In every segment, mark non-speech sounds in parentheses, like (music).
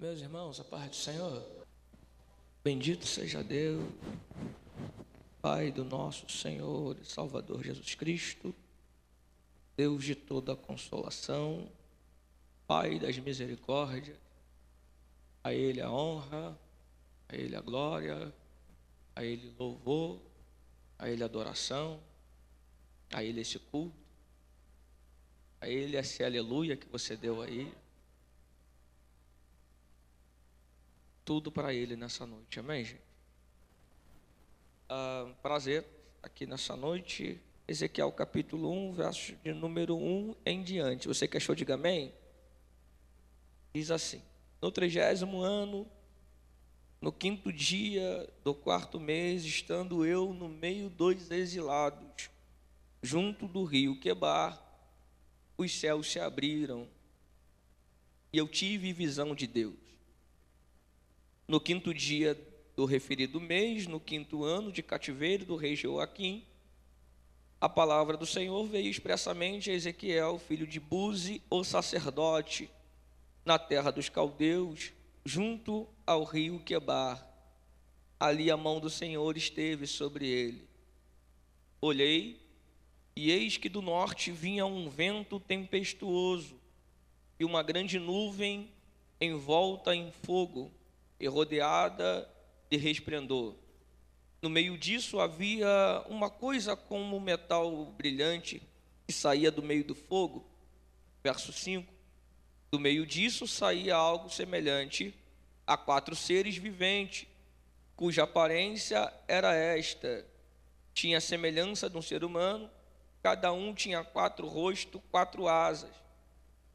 Meus irmãos, a paz do Senhor. Bendito seja Deus, Pai do nosso Senhor e Salvador Jesus Cristo, Deus de toda consolação, Pai das misericórdias. A Ele a honra, a Ele a glória, a Ele louvor, a Ele adoração, a Ele esse culto, a Ele esse aleluia que você deu aí. Tudo para Ele nessa noite. Amém, gente? Ah, prazer aqui nessa noite. Ezequiel capítulo 1, verso de número 1 em diante. Você que achou, diga amém? Diz assim: No trigésimo ano, no quinto dia do quarto mês, estando eu no meio dos exilados, junto do rio Quebar, os céus se abriram e eu tive visão de Deus no quinto dia do referido mês, no quinto ano de cativeiro do rei Joaquim, a palavra do Senhor veio expressamente a Ezequiel, filho de Buzi, o sacerdote, na terra dos caldeus, junto ao rio Quebar. Ali a mão do Senhor esteve sobre ele. Olhei, e eis que do norte vinha um vento tempestuoso, e uma grande nuvem envolta em fogo e rodeada de resplendor. No meio disso havia uma coisa como metal brilhante que saía do meio do fogo. Verso 5. Do meio disso saía algo semelhante a quatro seres viventes, cuja aparência era esta: tinha a semelhança de um ser humano, cada um tinha quatro rostos, quatro asas.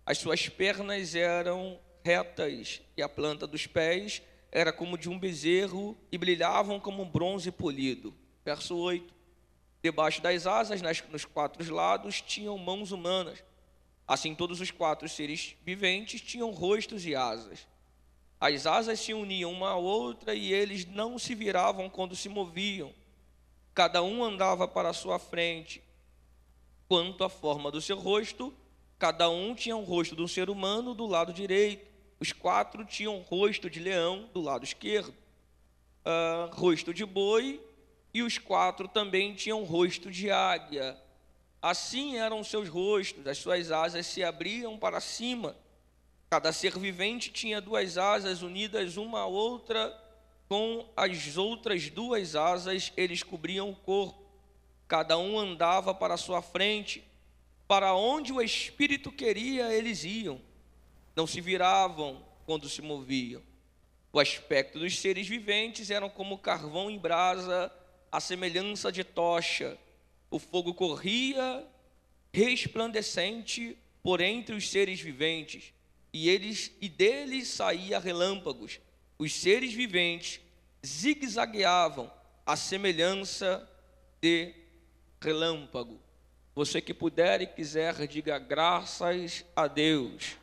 As suas pernas eram retas e a planta dos pés era como de um bezerro e brilhavam como um bronze polido. Verso 8. Debaixo das asas, nas, nos quatro lados, tinham mãos humanas. Assim, todos os quatro seres viventes tinham rostos e asas. As asas se uniam uma à outra e eles não se viravam quando se moviam. Cada um andava para a sua frente. Quanto à forma do seu rosto, cada um tinha o rosto de um ser humano do lado direito os quatro tinham rosto de leão do lado esquerdo, uh, rosto de boi, e os quatro também tinham rosto de águia. Assim eram seus rostos, as suas asas se abriam para cima. Cada ser vivente tinha duas asas unidas uma à outra, com as outras duas asas eles cobriam o corpo. Cada um andava para sua frente, para onde o espírito queria, eles iam não se viravam quando se moviam. O aspecto dos seres viventes eram como carvão em brasa, a semelhança de tocha. O fogo corria resplandecente por entre os seres viventes, e eles e deles saía relâmpagos. Os seres viventes zigue-zagueavam a semelhança de relâmpago. Você que puder e quiser, diga graças a Deus.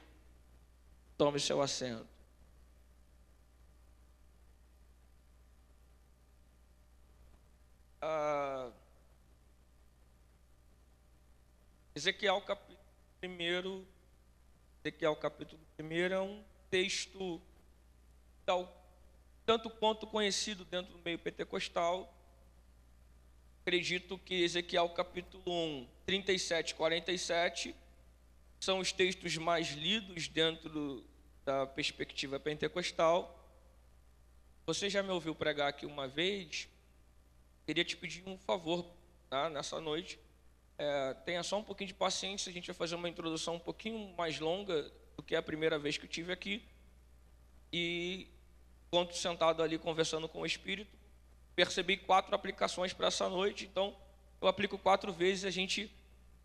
Tome seu assento. Ah, Ezequiel capítulo 1, Ezequiel capítulo 1 é um texto tal, tanto quanto conhecido dentro do meio pentecostal. Acredito que Ezequiel capítulo 1, 37 47 são os textos mais lidos dentro da perspectiva pentecostal. Você já me ouviu pregar aqui uma vez? Queria te pedir um favor tá, nessa noite. É, tenha só um pouquinho de paciência, a gente vai fazer uma introdução um pouquinho mais longa do que a primeira vez que eu tive aqui. E, enquanto sentado ali conversando com o Espírito, percebi quatro aplicações para essa noite. Então, eu aplico quatro vezes e a gente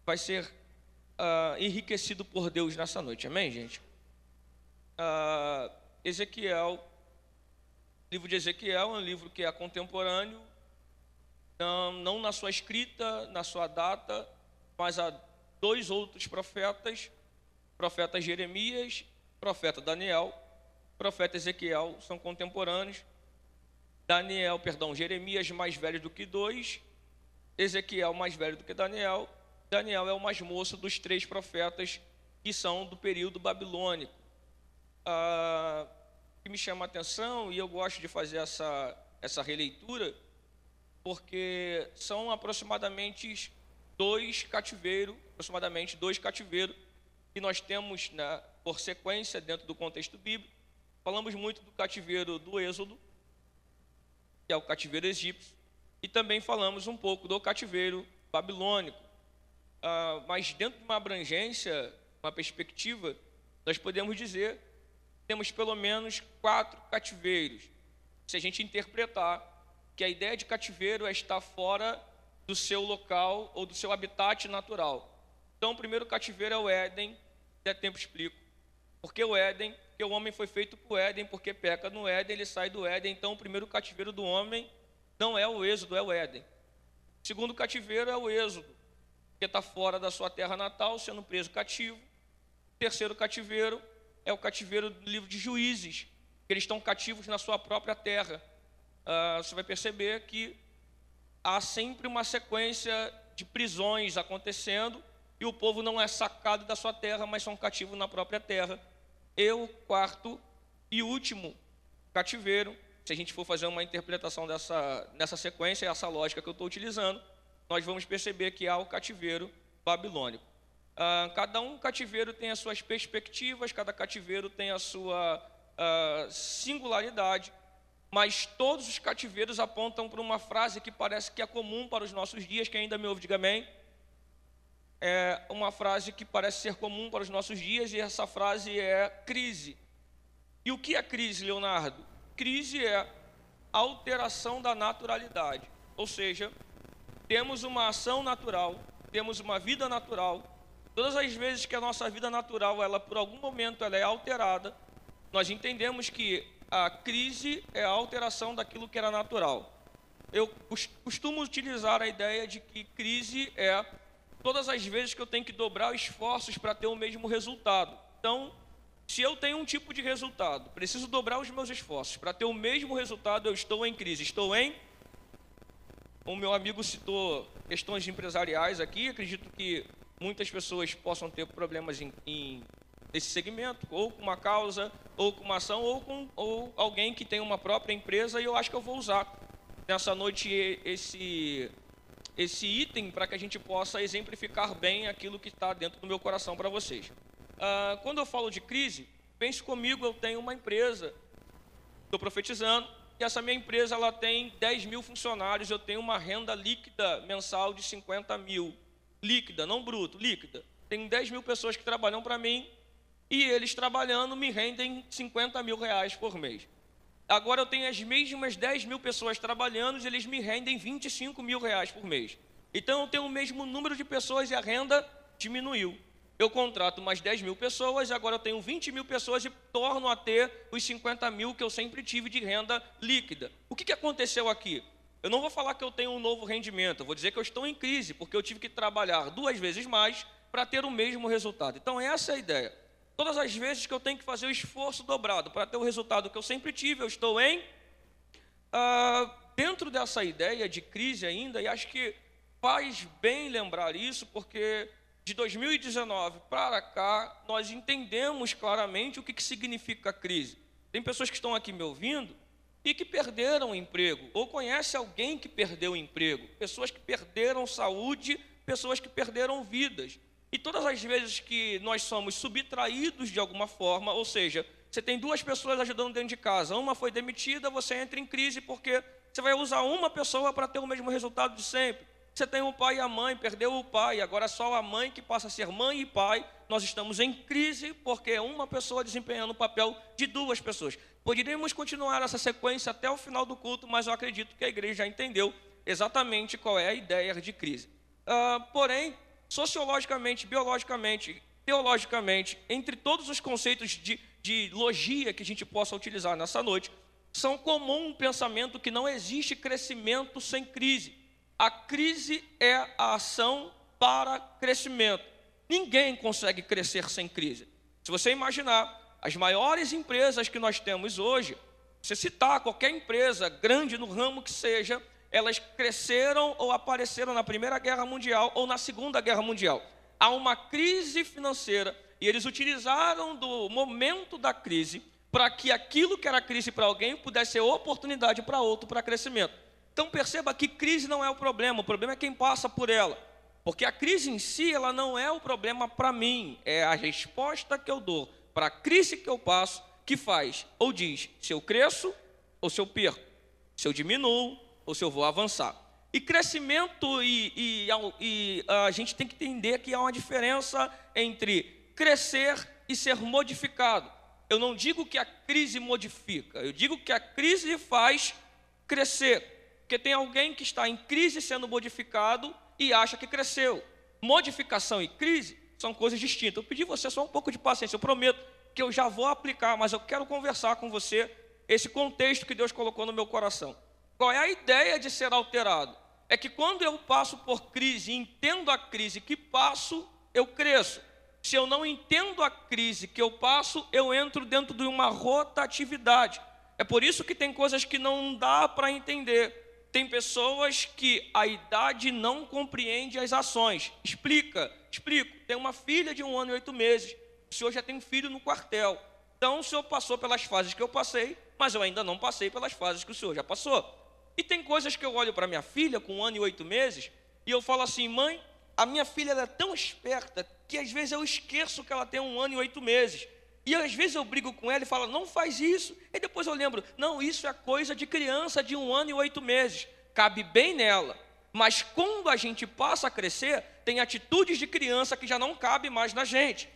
vai ser uh, enriquecido por Deus nessa noite. Amém, gente? Uh, Ezequiel, livro de Ezequiel é um livro que é contemporâneo, não, não na sua escrita, na sua data, mas há dois outros profetas, profeta Jeremias, profeta Daniel, profeta Ezequiel, são contemporâneos. Daniel, perdão, Jeremias mais velho do que dois, Ezequiel mais velho do que Daniel, Daniel é o mais moço dos três profetas que são do período babilônico. Ah, me chama a atenção e eu gosto de fazer essa, essa releitura, porque são aproximadamente dois cativeiros, aproximadamente dois cativeiros que nós temos né, por sequência dentro do contexto bíblico. Falamos muito do cativeiro do Êxodo, que é o cativeiro egípcio, e também falamos um pouco do cativeiro babilônico. Ah, mas dentro de uma abrangência, uma perspectiva, nós podemos dizer temos pelo menos quatro cativeiros. Se a gente interpretar que a ideia de cativeiro é estar fora do seu local ou do seu habitat natural. Então, o primeiro cativeiro é o Éden, até tempo explico. Porque o Éden, porque o homem foi feito para o Éden, porque peca no Éden, ele sai do Éden. Então, o primeiro cativeiro do homem não é o êxodo, é o Éden. O segundo cativeiro é o êxodo, que está fora da sua terra natal, sendo preso cativo. O terceiro cativeiro é o cativeiro do livro de Juízes, que eles estão cativos na sua própria terra. Uh, você vai perceber que há sempre uma sequência de prisões acontecendo e o povo não é sacado da sua terra, mas são cativos na própria terra. E o quarto e último cativeiro, se a gente for fazer uma interpretação dessa, nessa sequência, essa lógica que eu estou utilizando, nós vamos perceber que há o cativeiro babilônico. Ah, cada um cativeiro tem as suas perspectivas, cada cativeiro tem a sua ah, singularidade, mas todos os cativeiros apontam para uma frase que parece que é comum para os nossos dias. Quem ainda me ouve, diga amém. É uma frase que parece ser comum para os nossos dias, e essa frase é crise. E o que é crise, Leonardo? Crise é alteração da naturalidade, ou seja, temos uma ação natural, temos uma vida natural, Todas as vezes que a nossa vida natural, ela por algum momento ela é alterada, nós entendemos que a crise é a alteração daquilo que era natural. Eu costumo utilizar a ideia de que crise é todas as vezes que eu tenho que dobrar esforços para ter o mesmo resultado. Então, se eu tenho um tipo de resultado, preciso dobrar os meus esforços para ter o mesmo resultado, eu estou em crise. Estou em. O meu amigo citou questões empresariais aqui, acredito que muitas pessoas possam ter problemas em, em nesse segmento, ou com uma causa, ou com uma ação, ou com ou alguém que tem uma própria empresa, e eu acho que eu vou usar nessa noite esse, esse item para que a gente possa exemplificar bem aquilo que está dentro do meu coração para vocês. Ah, quando eu falo de crise, pense comigo, eu tenho uma empresa, estou profetizando, e essa minha empresa ela tem 10 mil funcionários, eu tenho uma renda líquida mensal de 50 mil líquida, não bruto, líquida. Tem 10 mil pessoas que trabalham para mim e eles trabalhando me rendem 50 mil reais por mês. Agora eu tenho as mesmas 10 mil pessoas trabalhando e eles me rendem 25 mil reais por mês. Então eu tenho o mesmo número de pessoas e a renda diminuiu. Eu contrato mais 10 mil pessoas, agora eu tenho 20 mil pessoas e torno a ter os 50 mil que eu sempre tive de renda líquida. O que, que aconteceu aqui? Eu não vou falar que eu tenho um novo rendimento, eu vou dizer que eu estou em crise, porque eu tive que trabalhar duas vezes mais para ter o mesmo resultado. Então, essa é a ideia. Todas as vezes que eu tenho que fazer o esforço dobrado para ter o resultado que eu sempre tive, eu estou em. Ah, dentro dessa ideia de crise ainda, e acho que faz bem lembrar isso, porque de 2019 para cá, nós entendemos claramente o que, que significa crise. Tem pessoas que estão aqui me ouvindo e que perderam o emprego, ou conhece alguém que perdeu o emprego, pessoas que perderam saúde, pessoas que perderam vidas. E todas as vezes que nós somos subtraídos de alguma forma, ou seja, você tem duas pessoas ajudando dentro de casa, uma foi demitida, você entra em crise porque você vai usar uma pessoa para ter o mesmo resultado de sempre. Você tem o pai e a mãe, perdeu o pai, agora só a mãe que passa a ser mãe e pai. Nós estamos em crise porque uma pessoa desempenhando o papel de duas pessoas. Poderíamos continuar essa sequência até o final do culto, mas eu acredito que a igreja já entendeu exatamente qual é a ideia de crise. Uh, porém, sociologicamente, biologicamente, teologicamente, entre todos os conceitos de, de logia que a gente possa utilizar nessa noite, são comum um pensamento que não existe crescimento sem crise. A crise é a ação para crescimento. Ninguém consegue crescer sem crise. Se você imaginar as maiores empresas que nós temos hoje, você citar qualquer empresa grande no ramo que seja, elas cresceram ou apareceram na Primeira Guerra Mundial ou na Segunda Guerra Mundial. Há uma crise financeira e eles utilizaram do momento da crise para que aquilo que era crise para alguém pudesse ser oportunidade para outro para crescimento. Então perceba que crise não é o problema, o problema é quem passa por ela. Porque a crise em si, ela não é o problema para mim, é a resposta que eu dou para a crise que eu passo que faz ou diz se eu cresço ou se eu perco, se eu diminuo ou se eu vou avançar. E crescimento, e, e, e a gente tem que entender que há uma diferença entre crescer e ser modificado. Eu não digo que a crise modifica, eu digo que a crise faz crescer. Porque tem alguém que está em crise sendo modificado e acha que cresceu. Modificação e crise são coisas distintas. Eu pedi você só um pouco de paciência, eu prometo que eu já vou aplicar, mas eu quero conversar com você esse contexto que Deus colocou no meu coração. Qual é a ideia de ser alterado? É que quando eu passo por crise entendo a crise que passo, eu cresço. Se eu não entendo a crise que eu passo, eu entro dentro de uma rotatividade. É por isso que tem coisas que não dá para entender. Tem pessoas que a idade não compreende as ações. Explica, explico. Tem uma filha de um ano e oito meses. O senhor já tem um filho no quartel. Então o senhor passou pelas fases que eu passei, mas eu ainda não passei pelas fases que o senhor já passou. E tem coisas que eu olho para minha filha com um ano e oito meses e eu falo assim, mãe, a minha filha é tão esperta que às vezes eu esqueço que ela tem um ano e oito meses. E às vezes eu brigo com ela e falo, não faz isso. E depois eu lembro, não, isso é coisa de criança de um ano e oito meses. Cabe bem nela. Mas quando a gente passa a crescer, tem atitudes de criança que já não cabe mais na gente.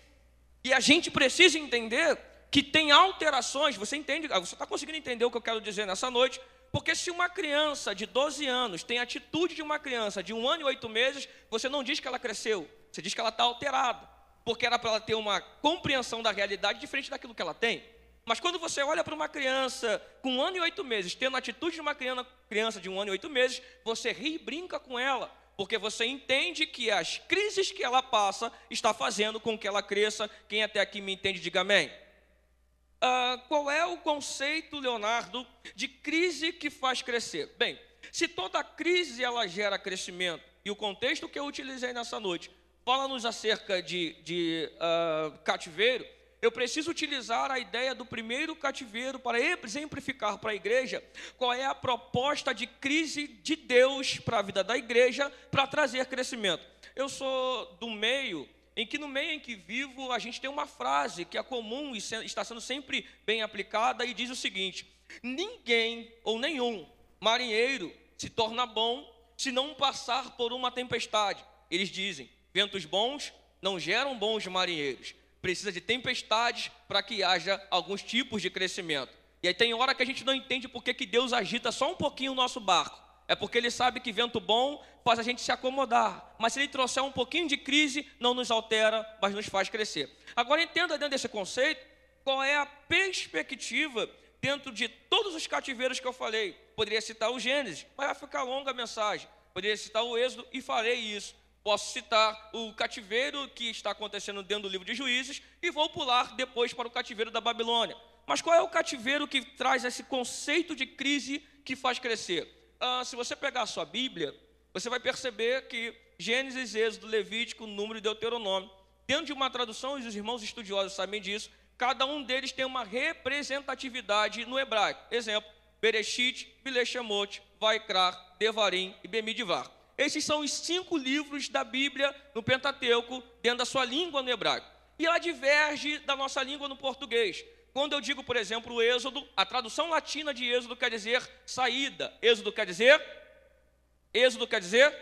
E a gente precisa entender que tem alterações. Você entende? Você está conseguindo entender o que eu quero dizer nessa noite? Porque se uma criança de 12 anos tem a atitude de uma criança de um ano e oito meses, você não diz que ela cresceu, você diz que ela está alterada porque era para ela ter uma compreensão da realidade diferente daquilo que ela tem. Mas quando você olha para uma criança com um ano e oito meses, tendo a atitude de uma criança de um ano e oito meses, você ri e brinca com ela, porque você entende que as crises que ela passa está fazendo com que ela cresça. Quem até aqui me entende, diga amém. Ah, qual é o conceito, Leonardo, de crise que faz crescer? Bem, se toda crise ela gera crescimento, e o contexto que eu utilizei nessa noite fala-nos acerca de, de uh, cativeiro, eu preciso utilizar a ideia do primeiro cativeiro para exemplificar para a igreja qual é a proposta de crise de Deus para a vida da igreja para trazer crescimento. Eu sou do meio em que no meio em que vivo a gente tem uma frase que é comum e está sendo sempre bem aplicada e diz o seguinte: ninguém ou nenhum marinheiro se torna bom se não passar por uma tempestade. Eles dizem: Ventos bons não geram bons marinheiros. Precisa de tempestades para que haja alguns tipos de crescimento. E aí tem hora que a gente não entende por que, Deus agita só um pouquinho o nosso barco. É porque ele sabe que vento bom faz a gente se acomodar. Mas se ele trouxer um pouquinho de crise, não nos altera, mas nos faz crescer. Agora entenda dentro desse conceito qual é a perspectiva dentro de todos os cativeiros que eu falei. Poderia citar o Gênesis, mas vai ficar longa a mensagem. Poderia citar o Êxodo e farei isso. Posso citar o cativeiro que está acontecendo dentro do livro de Juízes e vou pular depois para o cativeiro da Babilônia. Mas qual é o cativeiro que traz esse conceito de crise que faz crescer? Ah, se você pegar a sua Bíblia, você vai perceber que Gênesis, Êxodo, Levítico, Número e Deuteronômio, dentro de uma tradução, e os irmãos estudiosos sabem disso, cada um deles tem uma representatividade no hebraico. Exemplo, Bereshit, Bileshemot, Vaikrar, Devarim e Bemidvar. Esses são os cinco livros da Bíblia no Pentateuco, dentro da sua língua no hebraico. E ela diverge da nossa língua no português. Quando eu digo, por exemplo, o Êxodo, a tradução latina de Êxodo quer dizer saída. Êxodo quer dizer? Êxodo quer dizer?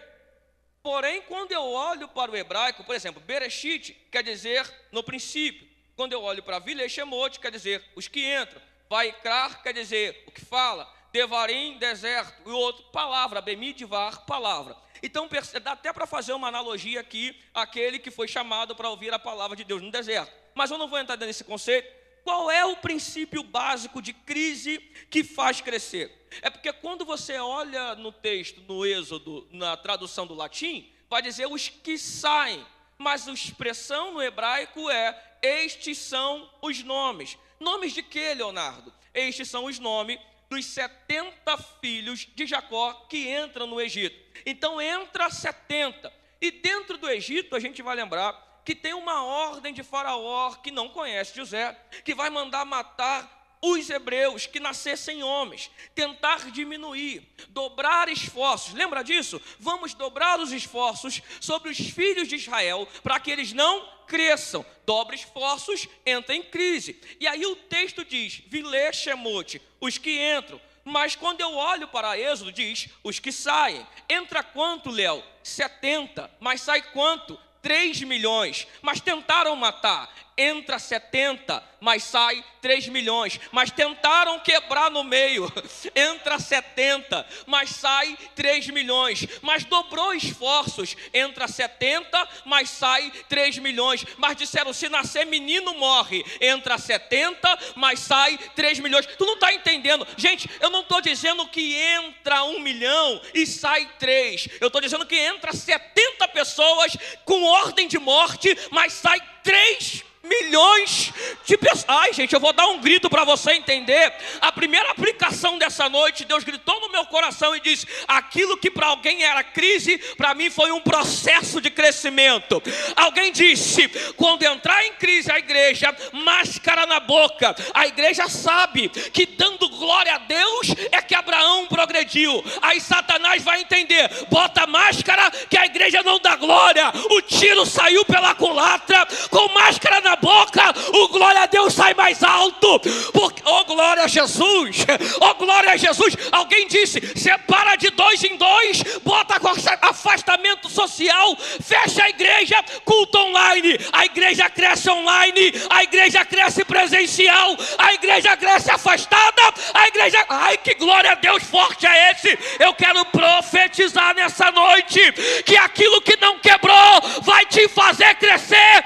Porém, quando eu olho para o hebraico, por exemplo, Bereshit quer dizer no princípio. Quando eu olho para Vileshemot, quer dizer os que entram. Vaikrar quer dizer o que fala. Devarim, deserto. E outro, palavra. Bemidivar, palavra. Então dá até para fazer uma analogia aqui, aquele que foi chamado para ouvir a palavra de Deus no deserto. Mas eu não vou entrar nesse conceito. Qual é o princípio básico de crise que faz crescer? É porque quando você olha no texto, no Êxodo, na tradução do latim, vai dizer os que saem, mas a expressão no hebraico é estes são os nomes. Nomes de que, Leonardo? Estes são os nomes dos 70 filhos de Jacó que entram no Egito. Então entra 70. E dentro do Egito, a gente vai lembrar que tem uma ordem de Faraó que não conhece José, que vai mandar matar os hebreus que nascessem homens, tentar diminuir, dobrar esforços. Lembra disso? Vamos dobrar os esforços sobre os filhos de Israel para que eles não cresçam. Dobre esforços, entra em crise. E aí o texto diz: Vilê Shemote, os que entram. Mas quando eu olho para Êxodo, diz: os que saem. Entra quanto, Léo? 70. Mas sai quanto? 3 milhões. Mas tentaram matar entra 70, mas sai 3 milhões. Mas tentaram quebrar no meio, (laughs) entra 70, mas sai 3 milhões. Mas dobrou esforços, entra 70, mas sai 3 milhões. Mas disseram: se nascer menino, morre. Entra 70, mas sai 3 milhões. Tu não está entendendo? Gente, eu não estou dizendo que entra 1 milhão e sai 3. Eu estou dizendo que entra 70 pessoas com ordem de morte, mas sai 3 milhões de pessoas. Ai, gente, eu vou dar um grito para você entender. A primeira aplicação dessa noite, Deus gritou no meu coração e disse: aquilo que para alguém era crise, para mim foi um processo de crescimento. Alguém disse: quando entrar em crise a igreja, máscara na boca. A igreja sabe que dando glória a Deus é que Abraão progrediu. Aí Satanás vai entender: bota máscara que a igreja não dá glória. O tiro saiu pela culatra com máscara na boca, o glória a Deus sai mais alto. Porque, oh glória a Jesus, oh glória a Jesus. Alguém disse: separa de dois em dois, bota afastamento social, fecha a igreja, culto online. A igreja cresce online, a igreja cresce presencial, a igreja cresce afastada, a igreja. Ai, que glória a Deus forte é esse! Eu quero profetizar nessa noite que aquilo que não quebrou vai te fazer crescer.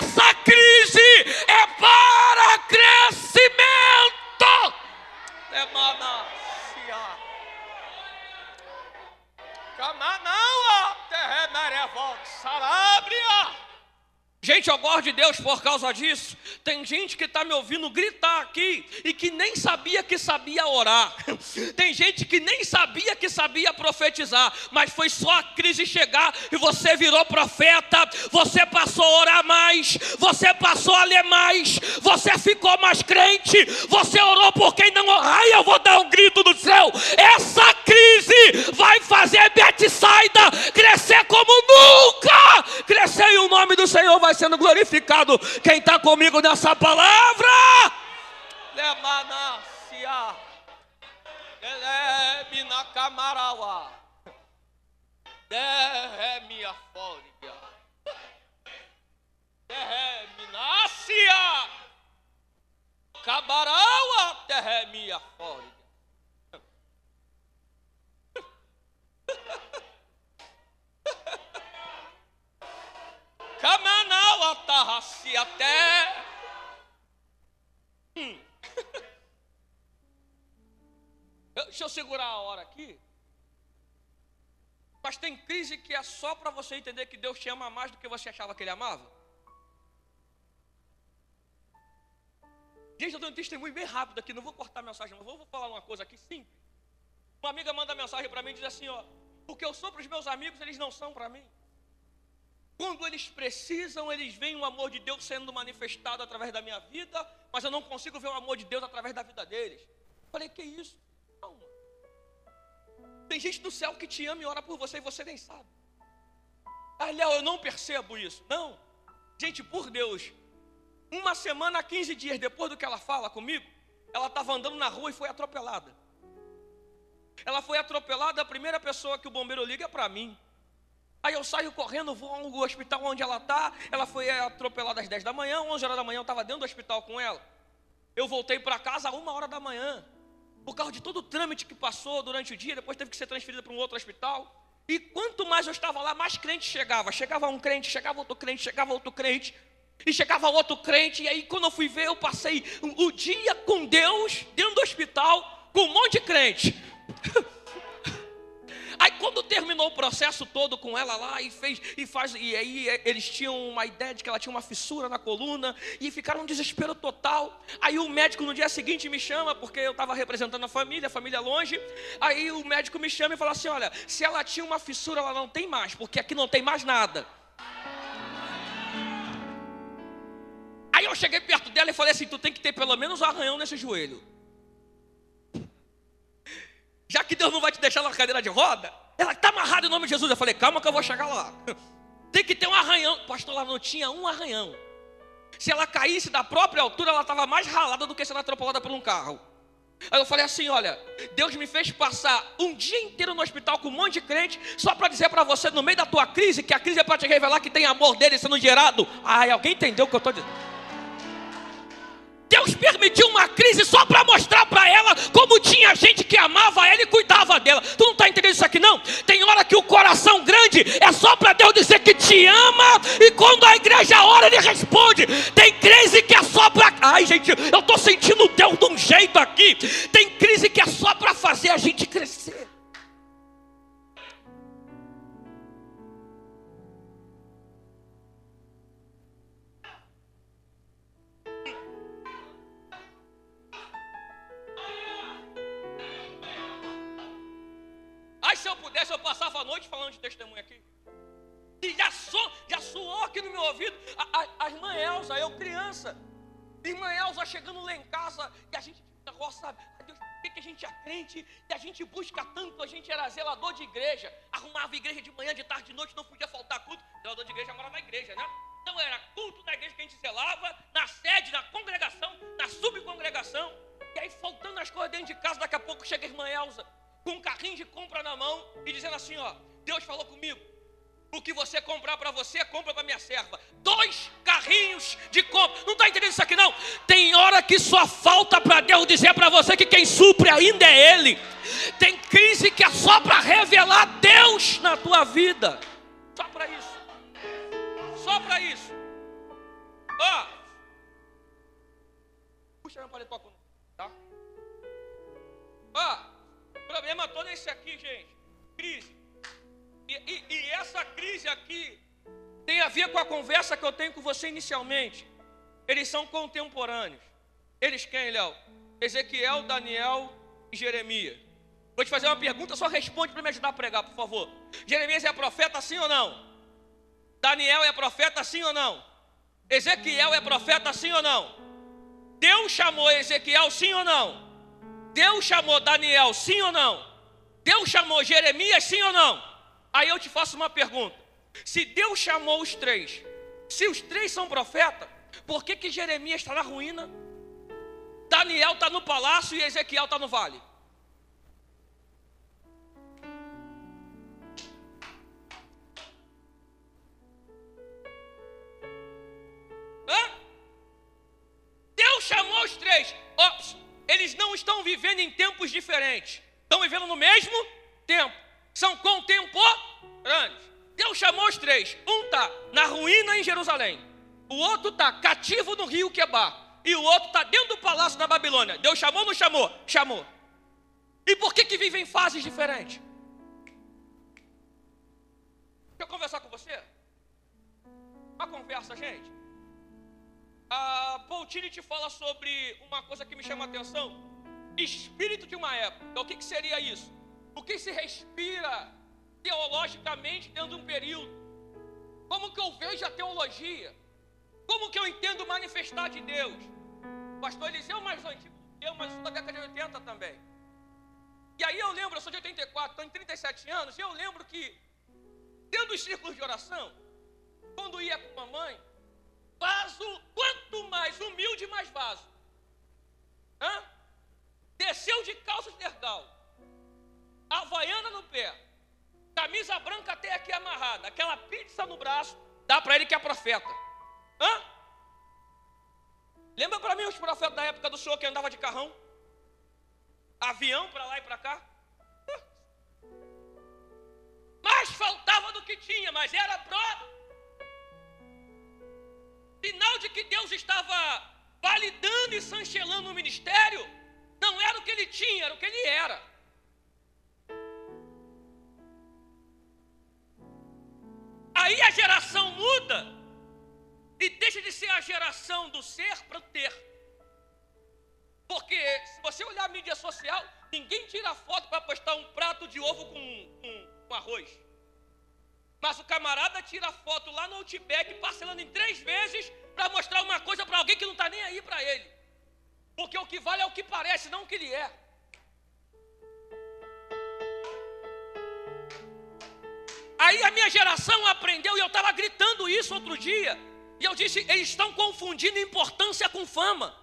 Essa crise crise é para crescimento. Emana. Camanaua, terremerevol, sarabria. Gente, eu gosto de Deus por causa disso. Tem gente que está me ouvindo gritar aqui e que nem sabia que sabia orar. (laughs) Tem gente que nem sabia que sabia profetizar, mas foi só a crise chegar e você virou profeta. Você passou a orar mais, você passou a ler mais, você ficou mais crente. Você orou por quem não orou. Ai, eu vou dar um grito do céu. Essa crise vai fazer Betsaida crescer como nunca. Crescer e o nome do Senhor vai sendo glorificado. Quem está comigo nessa palavra? Lemanacia. Ele na camaraua. (laughs) Camanau atarraci até. Hum. (laughs) Deixa eu segurar a hora aqui. Mas tem crise que é só para você entender que Deus te ama mais do que você achava que Ele amava. Gente, eu tenho um testemunho bem rápido aqui, não vou cortar a mensagem, mas vou falar uma coisa aqui simples. Uma amiga manda mensagem para mim e diz assim: ó, o que eu sou para os meus amigos, eles não são para mim. Quando eles precisam, eles veem o amor de Deus sendo manifestado através da minha vida, mas eu não consigo ver o amor de Deus através da vida deles. Falei, que isso? Não. Tem gente do céu que te ama e ora por você e você nem sabe. Ah, Léo, eu não percebo isso. Não. Gente, por Deus, uma semana, 15 dias depois do que ela fala comigo, ela estava andando na rua e foi atropelada. Ela foi atropelada, a primeira pessoa que o bombeiro liga é para mim. Aí eu saio correndo, vou ao hospital onde ela está. Ela foi atropelada às 10 da manhã, 11 horas da manhã eu estava dentro do hospital com ela. Eu voltei para casa uma hora da manhã. Por causa de todo o trâmite que passou durante o dia, depois teve que ser transferida para um outro hospital. E quanto mais eu estava lá, mais crente chegava. Chegava um crente, chegava outro crente, chegava outro crente. E chegava outro crente. E aí, quando eu fui ver, eu passei o dia com Deus dentro do hospital com um monte de crente. (laughs) Aí quando terminou o processo todo com ela lá e fez e faz e aí é, eles tinham uma ideia de que ela tinha uma fissura na coluna e ficaram um desespero total. Aí o médico no dia seguinte me chama porque eu estava representando a família, a família longe. Aí o médico me chama e fala assim: "Olha, se ela tinha uma fissura, ela não tem mais, porque aqui não tem mais nada". Aí eu eu cheguei perto dela e falei assim: tu tem que ter pelo menos um arranhão nesse joelho. Já que Deus não vai te deixar na cadeira de roda, ela está amarrada em nome de Jesus. Eu falei: calma que eu vou chegar lá. (laughs) Tem que ter um arranhão. Pastor, ela não tinha um arranhão. Se ela caísse da própria altura, ela estava mais ralada do que sendo atropelada por um carro. Aí eu falei assim: olha, Deus me fez passar um dia inteiro no hospital com um monte de crente, só para dizer para você, no meio da tua crise, que a crise é para te revelar que tem amor dele sendo gerado. Ai, alguém entendeu o que eu estou dizendo? Deus permitiu uma crise só para mostrar para ela como tinha gente que amava ela e cuidava dela. Tu não está entendendo isso aqui não? Tem hora que o coração grande é só para Deus dizer que te ama e quando a igreja ora ele responde. Tem crise que é só para Ai, gente, eu estou sentindo Deus de um jeito aqui. Tem crise que é só para fazer a gente crescer. Gente busca tanto? A gente era zelador de igreja, arrumava igreja de manhã, de tarde, de noite, não podia faltar culto. Zelador de igreja mora na igreja, né? Então era culto da igreja que a gente zelava, na sede, na congregação, na subcongregação. E aí faltando as coisas dentro de casa, daqui a pouco chega a irmã Elza com um carrinho de compra na mão e dizendo assim: Ó, Deus falou comigo. O que você comprar para você, compra para minha serva. Dois carrinhos de compra. Não está entendendo isso aqui não? Tem hora que só falta para Deus dizer para você que quem supre ainda é Ele. Tem crise que é só para revelar Deus na tua vida. Só para isso. Só para isso. Ó. Puxa meu paletó comigo, tá? Ó problema todo é esse aqui, gente. Crise. E, e, e, essa crise aqui tem a ver com a conversa que eu tenho com você inicialmente. Eles são contemporâneos. Eles quem, Léo? Ezequiel, Daniel e Jeremias. Vou te fazer uma pergunta, só responde para me ajudar a pregar, por favor. Jeremias é profeta sim ou não? Daniel é profeta sim ou não? Ezequiel é profeta sim ou não? Deus chamou Ezequiel sim ou não? Deus chamou Daniel, sim ou não? Deus chamou Jeremias, sim ou não? Aí eu te faço uma pergunta: se Deus chamou os três, se os três são profetas, por que, que Jeremias está na ruína? Daniel está no palácio e Ezequiel está no vale. Hã? Deus chamou os três. Ops, eles não estão vivendo em tempos diferentes, estão vivendo no mesmo tempo, são contemporâneos. Deus chamou os três: um está na ruína em Jerusalém, o outro está cativo no rio Quebar, e o outro está dentro do palácio da Babilônia. Deus chamou ou não chamou? Chamou. E por que, que vivem em fases diferentes? Deixa eu conversar com você. Uma conversa, gente a Paul Tillich fala sobre uma coisa que me chama a atenção: espírito de uma época. Então, o que, que seria isso? O que se respira teologicamente dentro de um período? Como que eu vejo a teologia? Como que eu entendo manifestar de Deus? O pastor Eliseu é mais antigo que eu, mas sou da década de 80 também. E aí eu lembro, eu sou de 84, estou em 37 anos, e eu lembro que, dentro dos círculos de oração, quando ia com mamãe, vaso, quanto mais humilde, mais vaso. Hã? Desceu de calça de havaiana no pé, camisa branca até aqui amarrada, aquela pizza no braço, dá para ele que é profeta. Hã? Lembra para mim os profetas da época do senhor que andava de carrão? Avião para lá e para cá? Mais faltava do que tinha, mas era pro Sinal de que Deus estava validando e sanchelando o ministério, não era o que ele tinha, era o que ele era. Aí a geração muda e deixa de ser a geração do ser para o ter. Porque se você olhar a mídia social, ninguém tira foto para postar um prato de ovo com, com, com arroz. Mas o camarada tira foto lá no Outback, parcelando em três vezes, para mostrar uma coisa para alguém que não está nem aí para ele. Porque o que vale é o que parece, não o que ele é. Aí a minha geração aprendeu, e eu estava gritando isso outro dia. E eu disse: eles estão confundindo importância com fama.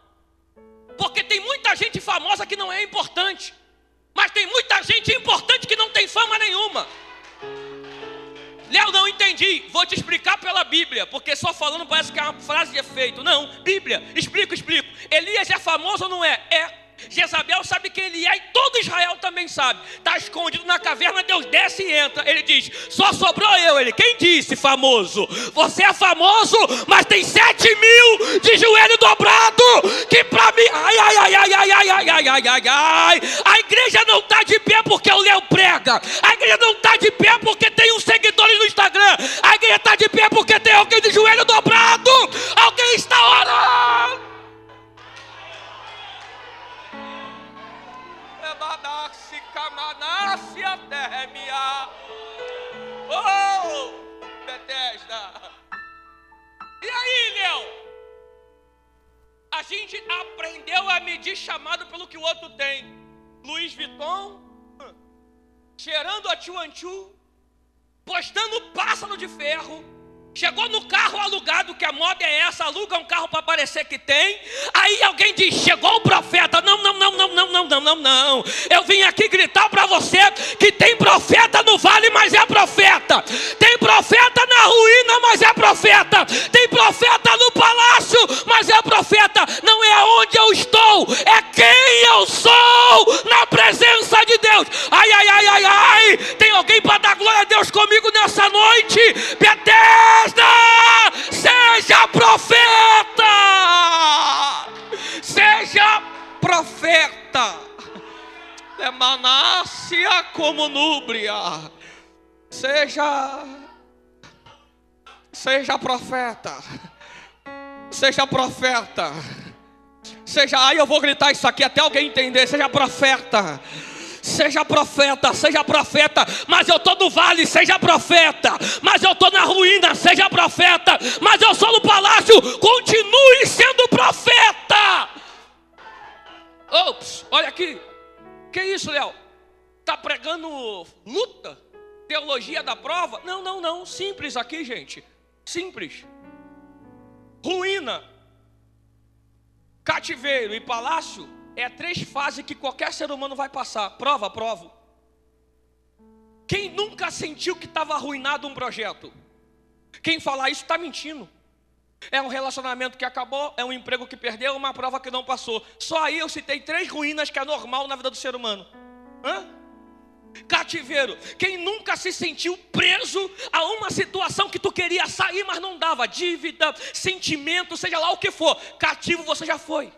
Porque tem muita gente famosa que não é importante. Mas tem muita gente importante que não tem fama nenhuma. Léo, não entendi. Vou te explicar pela Bíblia, porque só falando parece que é uma frase de efeito. Não, Bíblia, explico, explico. Elias é famoso ou não é? É. Jezabel sabe quem ele é e todo Israel também sabe. Está escondido na caverna, Deus desce e entra. Ele diz: Só sobrou eu. Ele, quem disse famoso? Você é famoso, mas tem sete mil de joelho dobrado. Que para mim, ai, ai, ai, ai, ai, ai, ai, ai, ai, ai, ai. A igreja não está de pé porque o Léo prega. A igreja não está de pé porque tem uns seguidores no Instagram. A igreja está de pé porque tem alguém de joelho dobrado. Alguém está orando. Manácia Térmia. Oh, Bethesda. E aí, Léo? A gente aprendeu a medir chamado pelo que o outro tem. Luiz Vuitton, cheirando a Chuanchu, postando pássaro de ferro, Chegou no carro alugado, que a moda é essa, aluga um carro para parecer que tem. Aí alguém diz: chegou o profeta. Não, não, não, não, não, não, não. Eu vim aqui gritar para você que seja profeta, seja profeta, seja, aí eu vou gritar isso aqui até alguém entender, seja profeta. Seja profeta, seja profeta, mas eu estou no vale, seja profeta, mas eu estou na ruína, seja profeta, mas eu sou no palácio, continue sendo profeta. Ops, olha aqui, que isso, Léo? Está pregando luta? Teologia da prova? Não, não, não, simples aqui, gente, simples. Ruína, cativeiro e palácio é três fases que qualquer ser humano vai passar. Prova, prova. Quem nunca sentiu que estava arruinado um projeto? Quem falar isso está mentindo. É um relacionamento que acabou, é um emprego que perdeu, uma prova que não passou. Só aí eu citei três ruínas que é normal na vida do ser humano. Hã? Cativeiro. Quem nunca se sentiu preso a uma situação que tu queria sair, mas não dava? Dívida, sentimento, seja lá o que for. Cativo você já foi.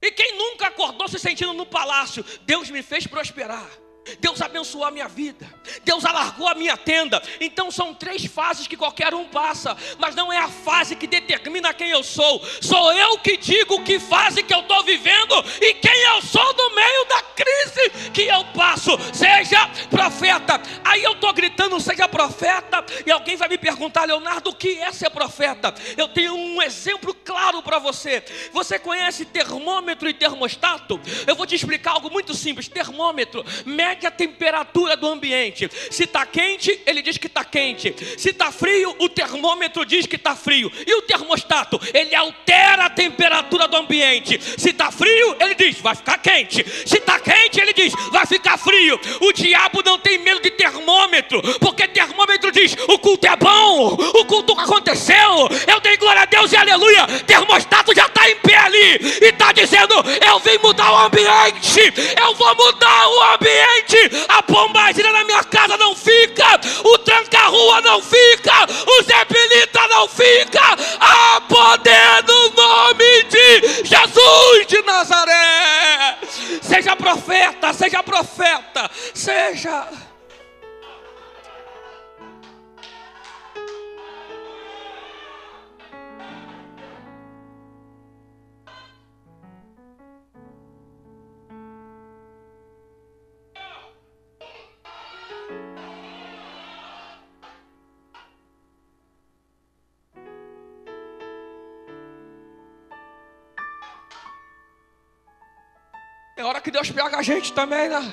E quem nunca acordou se sentindo no palácio? Deus me fez prosperar. Deus abençoou a minha vida, Deus alargou a minha tenda. Então são três fases que qualquer um passa, mas não é a fase que determina quem eu sou. Sou eu que digo que fase que eu estou vivendo e quem eu sou no meio da crise que eu passo. Seja profeta. Aí eu estou gritando, seja profeta, e alguém vai me perguntar, Leonardo, o que é ser profeta? Eu tenho um exemplo claro para você. Você conhece termômetro e termostato? Eu vou te explicar algo muito simples. Termômetro mede mede a temperatura do ambiente. Se está quente, ele diz que está quente. Se está frio, o termômetro diz que está frio. E o termostato, ele altera a temperatura do ambiente. Se está frio, ele diz, vai ficar quente. Se está quente, ele diz, vai ficar frio. O diabo não tem medo de termômetro, porque termômetro diz, o culto é bom, o culto aconteceu. Eu dei glória a Deus e aleluia. Termostato já está em pé ali e está dizendo, eu vim mudar o ambiente. Eu vou mudar o ambiente a pombagira na minha casa não fica, o tranca-rua não fica, o zepelita não fica, a poder do nome de Jesus de Nazaré. Seja profeta, seja profeta, seja. É hora que Deus pega a gente também, né?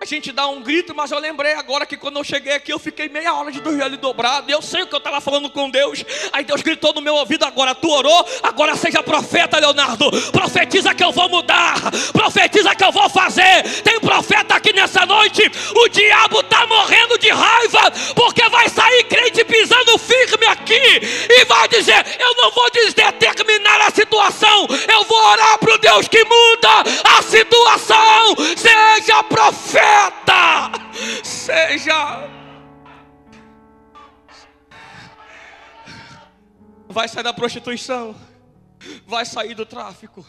A gente dá um grito, mas eu lembrei agora que quando eu cheguei aqui, eu fiquei meia hora de ali dobrado. Eu sei o que eu estava falando com Deus. Aí Deus gritou no meu ouvido: agora tu orou, agora seja profeta, Leonardo. Profetiza que eu vou mudar, profetiza que eu vou fazer. Tem profeta aqui nessa noite. O diabo morrendo de raiva, porque vai sair crente pisando firme aqui e vai dizer: Eu não vou determinar a situação, eu vou orar para o Deus que muda a situação. Seja profeta seja. Vai sair da prostituição, vai sair do tráfico.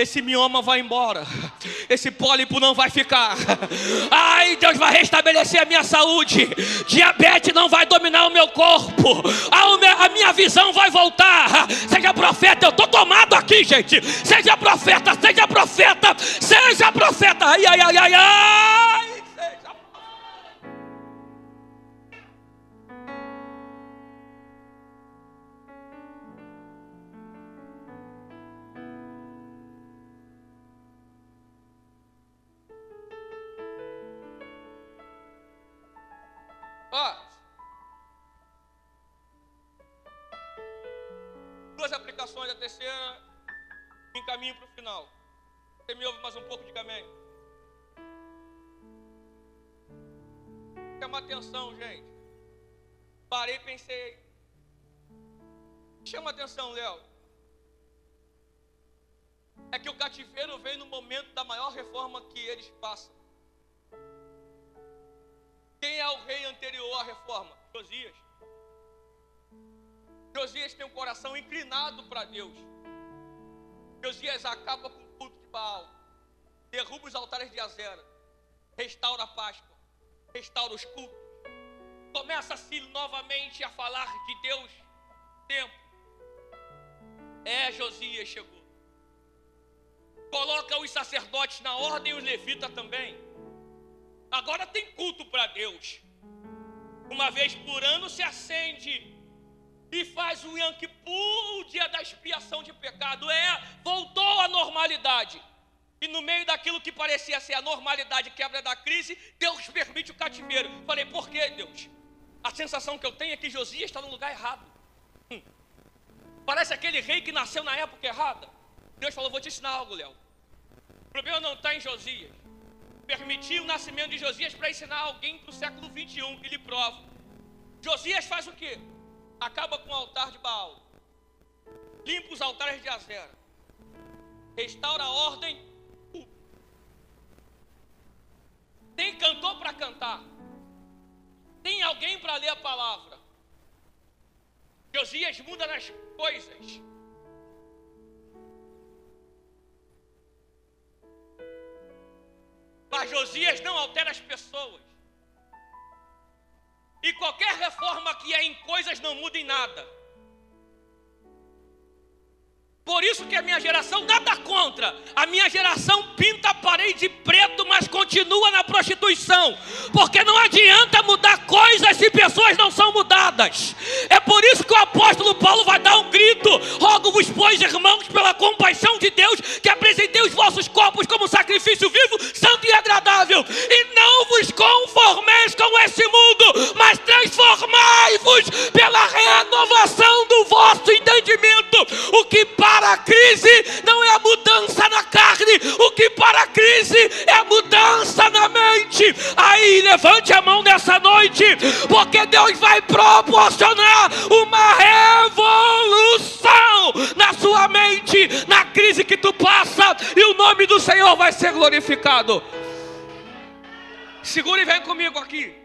Esse mioma vai embora, esse pólipo não vai ficar. Ai, Deus vai restabelecer a minha saúde. Diabetes não vai dominar o meu corpo. A minha visão vai voltar. Seja profeta, eu estou tomado aqui, gente. Seja profeta, seja profeta, seja profeta. Ai, ai, ai, ai, ai. Caminho para o final. Você me ouve mais um pouco, diga amém. Chama atenção, gente. Parei e pensei. Chama atenção, Léo. É que o cativeiro vem no momento da maior reforma que eles passam. Quem é o rei anterior à reforma? Josias. Josias tem um coração inclinado para Deus. Josias acaba com o culto de Baal, derruba os altares de Azera, restaura a Páscoa, restaura os cultos, começa-se novamente a falar de Deus. Tempo. É, Josias chegou. Coloca os sacerdotes na ordem e os levitas também Agora tem culto para Deus. Uma vez por ano se acende e faz Yom Kippur, o dia da expiação de pecado. É, voltou à normalidade. E no meio daquilo que parecia ser a normalidade, quebra da crise, Deus permite o cativeiro. Falei, por que Deus? A sensação que eu tenho é que Josias está no lugar errado. Hum. Parece aquele rei que nasceu na época errada. Deus falou, vou te ensinar algo, Léo. O problema não está em Josias permitiu o nascimento de Josias para ensinar alguém para o século 21 que lhe prova. Josias faz o que? Acaba com o altar de Baal, limpa os altares de Azera, restaura a ordem. Tem cantor para cantar, tem alguém para ler a palavra. Josias muda nas coisas. Mas Josias não altera as pessoas. E qualquer reforma que é em coisas não muda em nada. Por isso que a minha geração nada contra. A minha geração pinta a parede preto, mas continua na prostituição. Porque não adianta mudar coisas se pessoas não são mudadas. É por isso que o apóstolo Paulo vai dar um grito: Rogo-vos, pois, irmãos, pela compaixão de Deus, que apresentei os vossos corpos como sacrifício vivo, santo e agradável. E não vos conformeis com esse mundo, mas transformai-vos pela renovação do vosso entendimento. O que para para a crise não é a mudança na carne, o que para a crise é a mudança na mente. Aí levante a mão nessa noite, porque Deus vai proporcionar uma revolução na sua mente, na crise que tu passa, e o nome do Senhor vai ser glorificado. Segura e vem comigo aqui.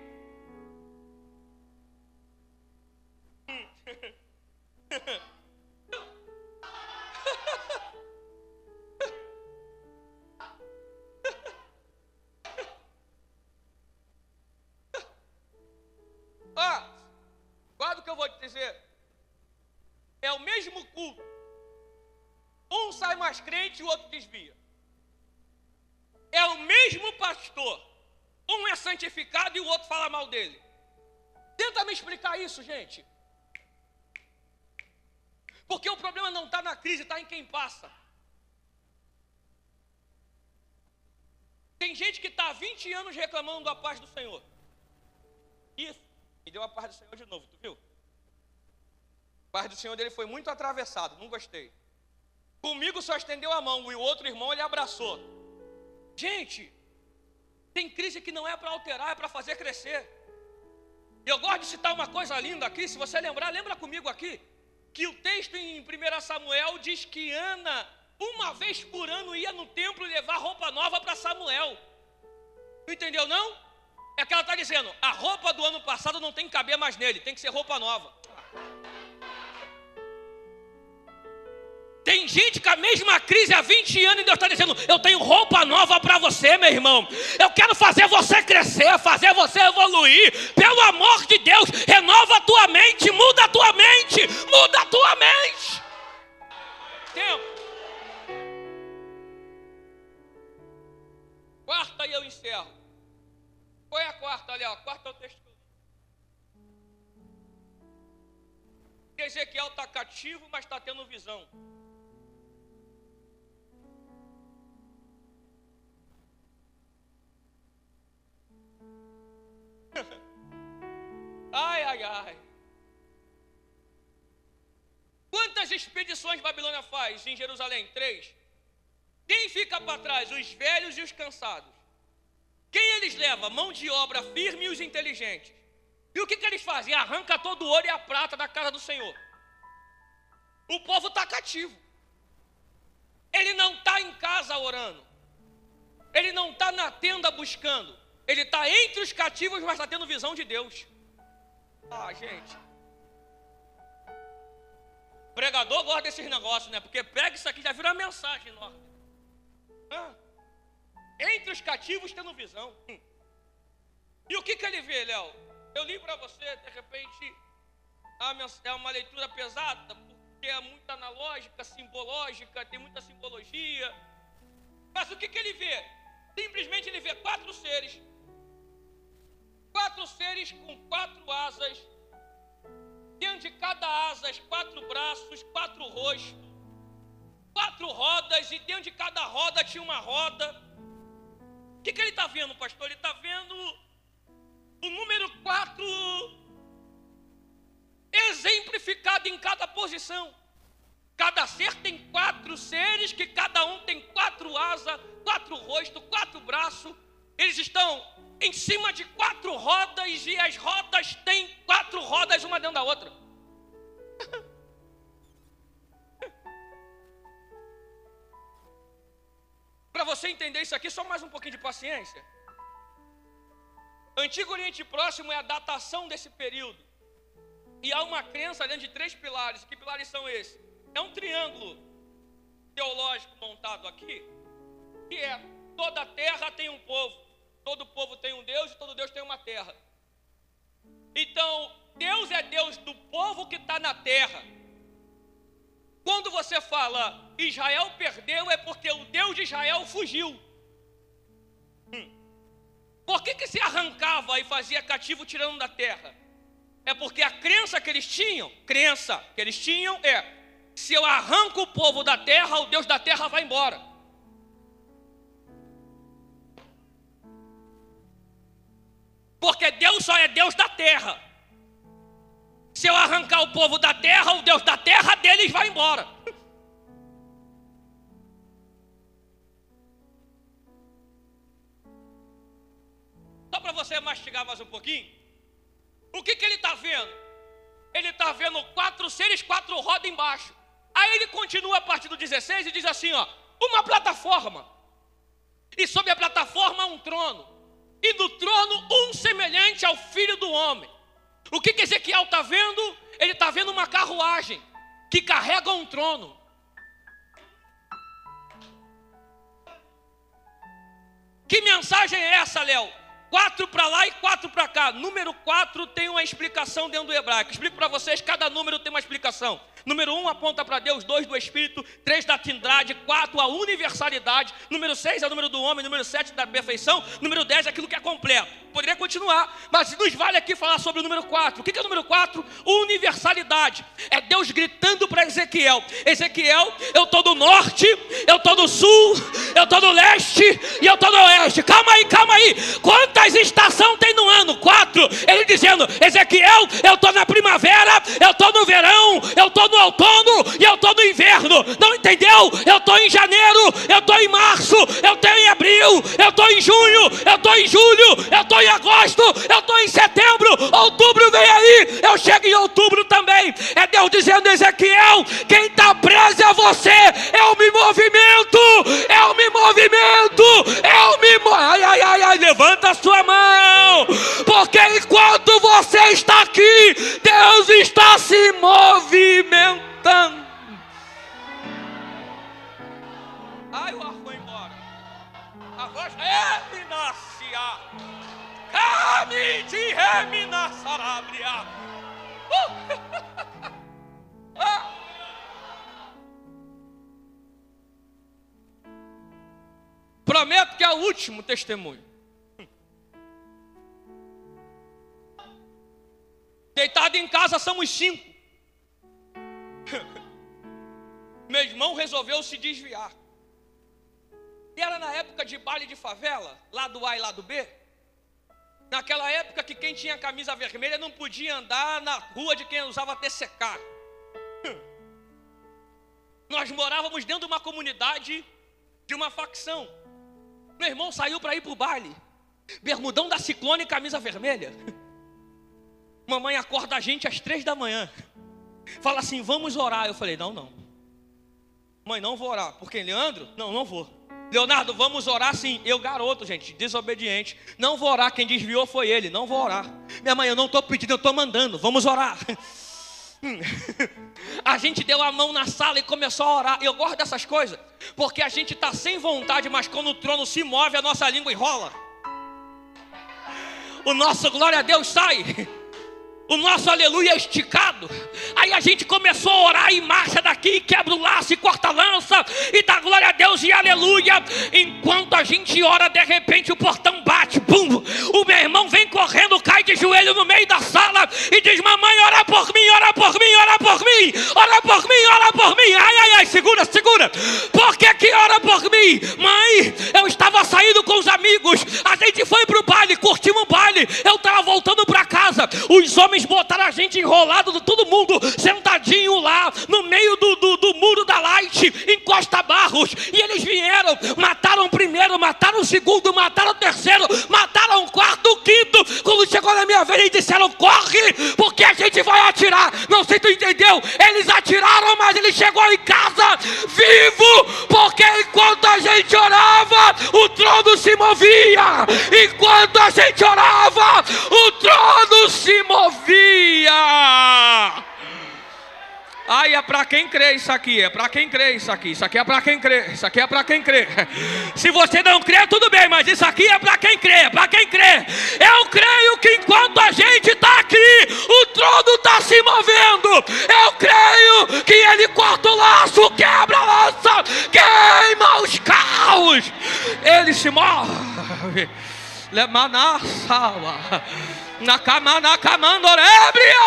(laughs) sai mais crente e o outro desvia. É o mesmo pastor. Um é santificado e o outro fala mal dele. Tenta me explicar isso, gente. Porque o problema não está na crise, está em quem passa. gente que está há 20 anos reclamando da paz do Senhor. Isso, e deu a paz do Senhor de novo, tu viu? A paz do Senhor dele foi muito atravessado, não gostei. Comigo só estendeu a mão e o outro irmão ele abraçou. Gente, tem crise que não é para alterar, é para fazer crescer. Eu gosto de citar uma coisa linda aqui, se você lembrar, lembra comigo aqui, que o texto em 1 Samuel diz que Ana, uma vez por ano, ia no templo levar roupa nova para Samuel. Entendeu não? É que ela está dizendo, a roupa do ano passado não tem que caber mais nele, tem que ser roupa nova. Tem gente com a mesma crise há 20 anos e Deus está dizendo: Eu tenho roupa nova para você, meu irmão. Eu quero fazer você crescer, fazer você evoluir. Pelo amor de Deus, renova a tua mente, muda a tua mente, muda a tua mente. Tempo. Quarta e eu encerro. É a quarta ali? A quarta é o texto. Ezequiel está cativo, mas está tendo visão. (laughs) ai, ai, ai. Quantas expedições Babilônia faz em Jerusalém? Três. Quem fica para trás? Os velhos e os cansados. Quem eles leva? Mão de obra firme e os inteligentes. E o que, que eles fazem? Arranca todo o ouro e a prata da casa do Senhor. O povo está cativo. Ele não está em casa orando. Ele não está na tenda buscando. Ele está entre os cativos, mas está tendo visão de Deus. Ah, gente. pregador gosta desses negócios, né? Porque pega isso aqui já vira uma mensagem enorme. Ah, entre os cativos tendo visão. Hum. E o que, que ele vê, Léo? Eu li para você, de repente, é uma leitura pesada, porque é muito analógica, simbológica, tem muita simbologia. Mas o que, que ele vê? Simplesmente ele vê quatro seres quatro seres com quatro asas, dentro de cada asa, quatro braços, quatro rostos, quatro rodas, e dentro de cada roda tinha uma roda. O que, que ele está vendo, pastor? Ele está vendo o número quatro exemplificado em cada posição. Cada ser tem quatro seres, que cada um tem quatro asas, quatro rostos, quatro braços. Eles estão em cima de quatro rodas e as rodas têm quatro rodas uma dentro da outra. (laughs) Para você entender isso aqui, só mais um pouquinho de paciência. Antigo Oriente Próximo é a datação desse período. E há uma crença dentro de três pilares. Que pilares são esses? É um triângulo teológico montado aqui, que é toda a terra tem um povo. Todo povo tem um Deus e todo Deus tem uma terra. Então, Deus é Deus do povo que está na terra. Quando você fala Israel perdeu, é porque o Deus de Israel fugiu. Hum. Por que, que se arrancava e fazia cativo tirando da terra? É porque a crença que eles tinham, crença que eles tinham é: se eu arranco o povo da terra, o Deus da terra vai embora. Porque Deus só é Deus da terra. Se eu arrancar o povo da terra, o Deus da terra deles vai embora. Só para você mastigar mais um pouquinho. O que, que ele está vendo? Ele está vendo quatro seres, quatro rodas embaixo. Aí ele continua a partir do 16 e diz assim: ó, uma plataforma. E sobre a plataforma um trono e do trono um semelhante ao filho do homem. O que, que Ezequiel está vendo? Ele está vendo uma carruagem que carrega um trono. Que mensagem é essa, Léo? Quatro para lá e quatro para cá. Número quatro tem uma explicação dentro do hebraico. Explico para vocês, cada número tem uma explicação. Número um aponta para Deus, dois do Espírito, três da Trindade, quatro a universalidade, número seis é o número do homem, número sete da perfeição, número dez é aquilo que é completo. Poderia continuar, mas nos vale aqui falar sobre o número quatro. O que é o número quatro? Universalidade. É Deus gritando para Ezequiel: Ezequiel, eu estou do norte, eu estou do sul, eu estou do leste e eu estou do oeste. Calma aí, quantas estações tem no ano? Quatro. Ele dizendo: Ezequiel, eu estou na primavera, eu estou no verão, eu estou no outono e eu estou no inverno. Não entendeu? Eu estou em janeiro, eu estou em março, eu estou em abril, eu estou em junho, eu estou em julho, eu estou em agosto, eu estou em setembro, outubro vem aí, eu chego em outubro também. É Deus dizendo: Ezequiel, quem está preso é você, eu me movimento, eu me movimento, eu me movimento. Ai, ai, ai, ai, levanta a sua mão, porque enquanto você está aqui, Deus está se movimentando. Ai, o ar foi embora. A voz reminacia. Camide reminaçarabria. Uh! (laughs) ah! Prometo que é o último testemunho. Deitado em casa somos cinco. (laughs) Meu irmão resolveu se desviar. E era na época de baile de favela, lá do A e lá do B. Naquela época que quem tinha camisa vermelha não podia andar na rua de quem usava TCK. (laughs) Nós morávamos dentro de uma comunidade de uma facção. Meu irmão saiu para ir para o baile. Bermudão da ciclone e camisa vermelha. (laughs) Mamãe acorda a gente às três da manhã. Fala assim, vamos orar. Eu falei, não, não. Mãe, não vou orar. Por quem? Leandro? Não, não vou. Leonardo, vamos orar sim. Eu, garoto, gente, desobediente. Não vou orar. Quem desviou foi ele. Não vou orar. Minha mãe, eu não estou pedindo, eu estou mandando. Vamos orar. (laughs) A gente deu a mão na sala e começou a orar. Eu gosto dessas coisas, porque a gente está sem vontade, mas quando o trono se move, a nossa língua enrola. O nosso glória a Deus sai (laughs) o nosso aleluia é esticado. Aí a gente começou a orar e marcha daqui, quebra o laço e corta a lança, e dá glória a Deus e aleluia. Enquanto a gente ora, de repente o portão bate, pum. O meu irmão vem correndo, cai de joelho no meio da sala e diz: Mamãe, ora por mim, ora por mim, ora por mim, ora por mim, ora por mim. Ai, ai, ai, segura, segura. Por que que ora por mim? Mãe, eu estava saindo com os amigos, a gente foi pro baile, curtimos o baile, eu estava voltando para casa, os homens homens botaram a gente enrolado, todo mundo sentadinho lá, no meio do, do, do muro da Light, em Costa Barros. E eles vieram, mataram o primeiro, mataram o segundo, mataram o terceiro, mataram o quarto, o quinto. Quando chegou na minha vez, eles disseram: corre, porque a gente vai atirar. Não sei se tu entendeu. Eles atiraram, mas ele chegou em casa vivo, porque enquanto a gente orava, o trono se movia. Enquanto a gente orava, o trono se movia via. Ai, é para quem crê isso aqui, é para quem crê isso aqui, isso aqui é para quem crê, isso aqui é para quem crê. Se você não crê, tudo bem, mas isso aqui é para quem crê, é para quem crê. Eu creio que enquanto a gente está aqui, o trono está se movendo. Eu creio que ele corta o laço, quebra a lança, queima os carros. Ele se move. Lemana salva na cama, na camandorébria.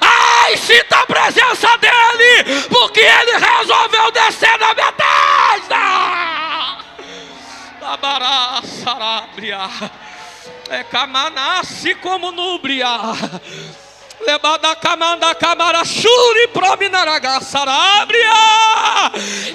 (laughs) Ai, sinta a presença dele, porque ele resolveu descer na Betesda. Labará, sarábria. É camanasse como núbria. Lebada camanda camara shuri prominaraga sarabria.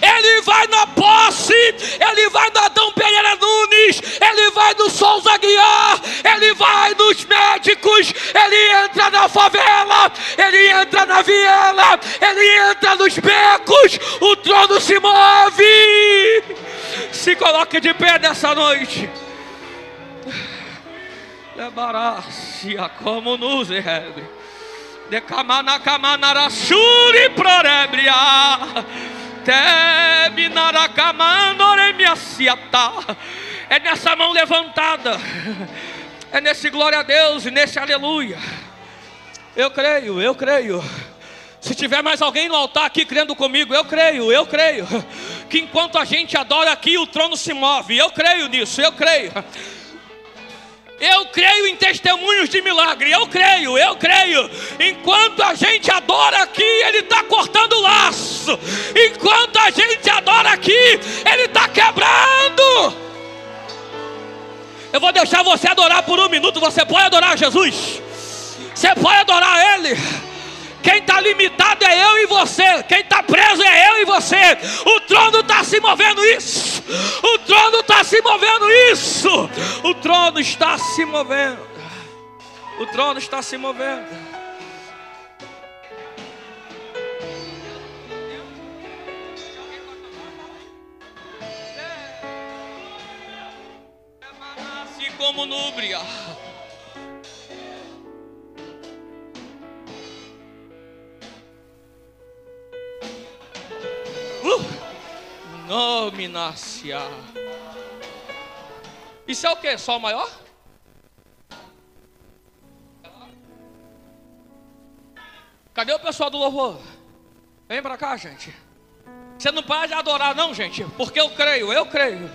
Ele vai na posse, ele vai no Adão Pereira Nunes, ele vai no Souza Guiar, ele vai nos médicos, ele entra na favela, ele entra na viela, ele entra nos becos, o trono se move. Se coloque de pé nessa noite. Lebará-se como nos rebre de kamana kamanara shuri prorebria terminara kamandore minha siata é nessa mão levantada é nesse glória a Deus e nesse aleluia eu creio, eu creio se tiver mais alguém no altar aqui crendo comigo, eu creio, eu creio. Que enquanto a gente adora aqui, o trono se move. Eu creio nisso, eu creio. Eu creio em testemunhos de milagre, eu creio, eu creio. Enquanto a gente adora aqui, Ele está cortando o laço. Enquanto a gente adora aqui, Ele está quebrando. Eu vou deixar você adorar por um minuto. Você pode adorar Jesus. Você pode adorar Ele. Quem está limitado é eu e você. Quem está preso é eu e você. O trono está se movendo isso. O trono está se movendo isso. O trono está se movendo. O trono está se movendo. Assim como núbria. Nominacia. Isso é o que? Sol maior? Cadê o pessoal do louvor? Vem pra cá, gente. Você não pode adorar, não, gente, porque eu creio, eu creio.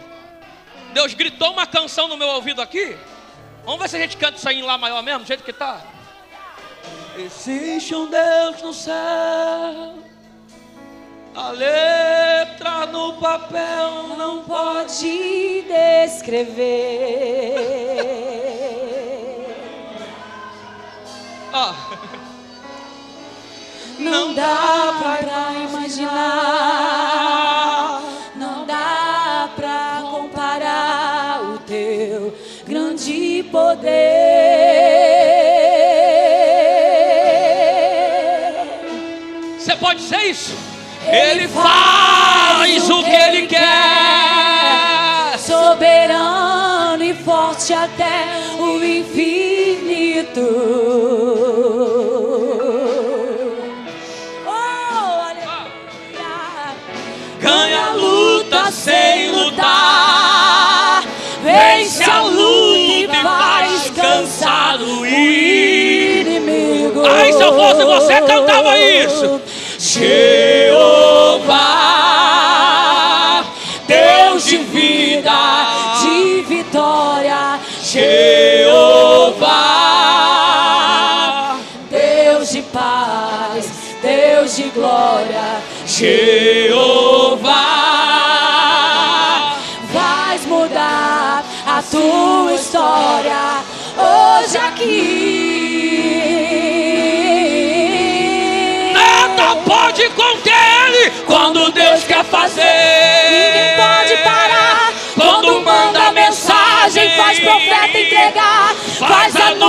Deus gritou uma canção no meu ouvido aqui. Vamos ver se a gente canta isso aí em Lá maior mesmo, do jeito que tá. Existe um Deus no céu a letra no papel não pode descrever. Ah. Não dá pra imaginar, você, cantava isso. Jeová,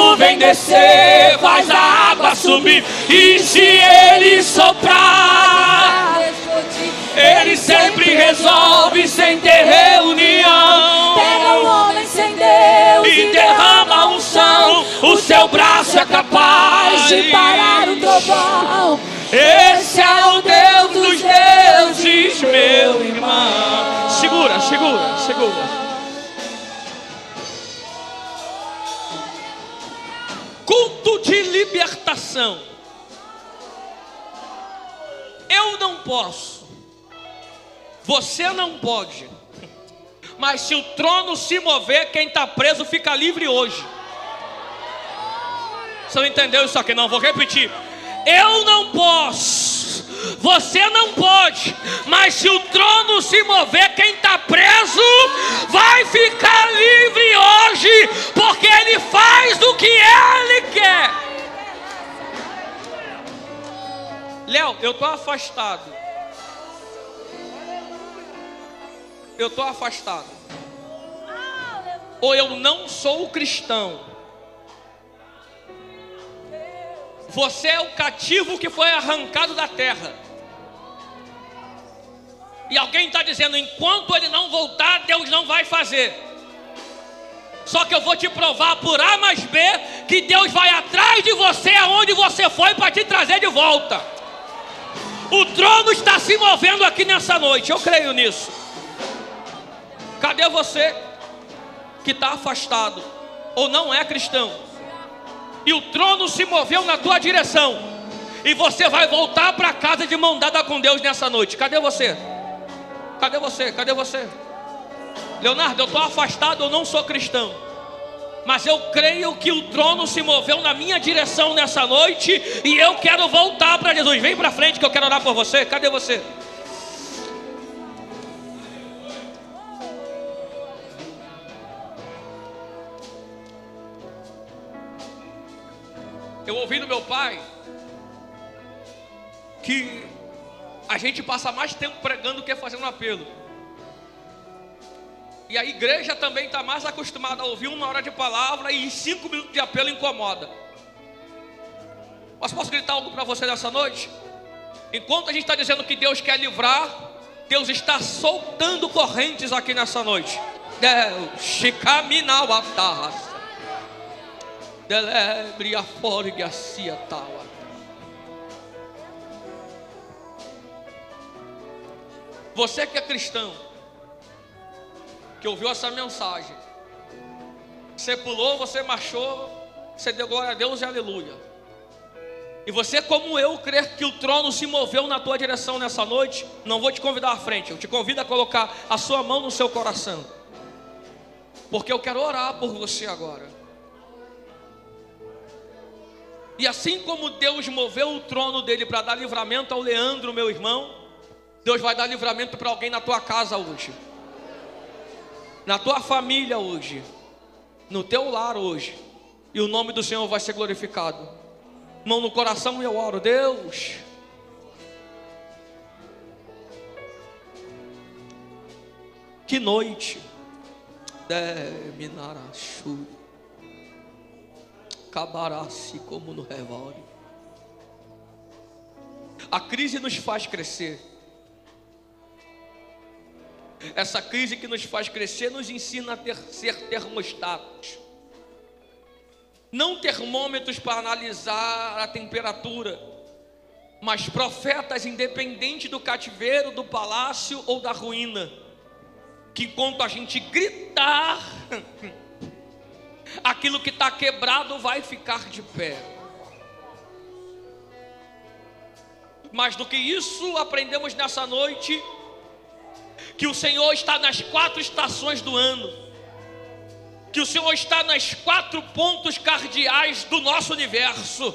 nuvem descer, faz a água subir e se ele soprar, ele sempre resolve sem ter reunião. Pega o homem sem Deus e derrama unção. O seu braço é capaz de parar o trovão. Eu não posso. Você não pode. (laughs) Mas se o trono se mover, quem está preso fica livre hoje. Você não entendeu isso aqui? Não, vou repetir. Eu não posso, você não pode, mas se o trono se mover, quem está preso vai ficar livre hoje, porque ele faz o que ele quer. Léo, eu estou afastado. Eu estou afastado. Ou eu não sou cristão Você é o cativo que foi arrancado da terra. E alguém está dizendo: enquanto ele não voltar, Deus não vai fazer. Só que eu vou te provar por A mais B que Deus vai atrás de você aonde você foi para te trazer de volta. O trono está se movendo aqui nessa noite, eu creio nisso. Cadê você que está afastado ou não é cristão? e o trono se moveu na tua direção, e você vai voltar para casa de mão dada com Deus nessa noite. Cadê você? Cadê você? Cadê você? Leonardo, eu estou afastado, eu não sou cristão mas eu creio que o trono se moveu na minha direção nessa noite e eu quero voltar para Jesus. Vem para frente que eu quero orar por você. Cadê você? Eu ouvi do meu pai que a gente passa mais tempo pregando do que fazendo um apelo. E a igreja também está mais acostumada a ouvir uma hora de palavra e cinco minutos de apelo incomoda. Mas posso gritar algo para você nessa noite? Enquanto a gente está dizendo que Deus quer livrar, Deus está soltando correntes aqui nessa noite. Deus, Shikaminawataras. Delebre a forga a tawa. Você que é cristão, que ouviu essa mensagem, você pulou, você marchou, você deu glória a Deus e aleluia. E você, como eu, crer que o trono se moveu na tua direção nessa noite, não vou te convidar à frente, eu te convido a colocar a sua mão no seu coração, porque eu quero orar por você agora. E assim como Deus moveu o trono dele para dar livramento ao Leandro, meu irmão, Deus vai dar livramento para alguém na tua casa hoje, na tua família hoje, no teu lar hoje, e o nome do Senhor vai ser glorificado mão no coração eu oro, Deus. Que noite, Deminarachu, acabará-se como no revólver. A crise nos faz crescer. Essa crise que nos faz crescer nos ensina a ter, ser termostatos não termômetros para analisar a temperatura, mas profetas independente do cativeiro, do palácio ou da ruína, que enquanto a gente gritar, (laughs) aquilo que está quebrado vai ficar de pé. Mais do que isso, aprendemos nessa noite que o Senhor está nas quatro estações do ano que o Senhor está nas quatro pontos cardeais do nosso universo.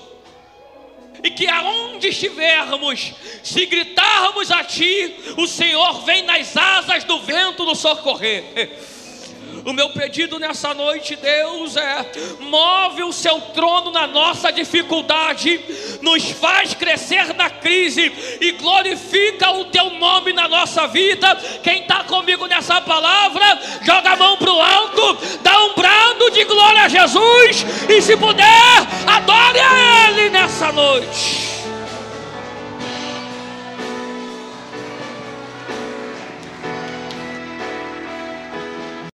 E que aonde estivermos, se gritarmos a Ti, o Senhor vem nas asas do vento nos socorrer. O meu pedido nessa noite, Deus, é: move o seu trono na nossa dificuldade, nos faz crescer na crise e glorifica o teu nome na nossa vida. Quem está comigo nessa palavra, joga a mão para o alto, dá um brado de glória a Jesus e, se puder, adore a Ele nessa noite.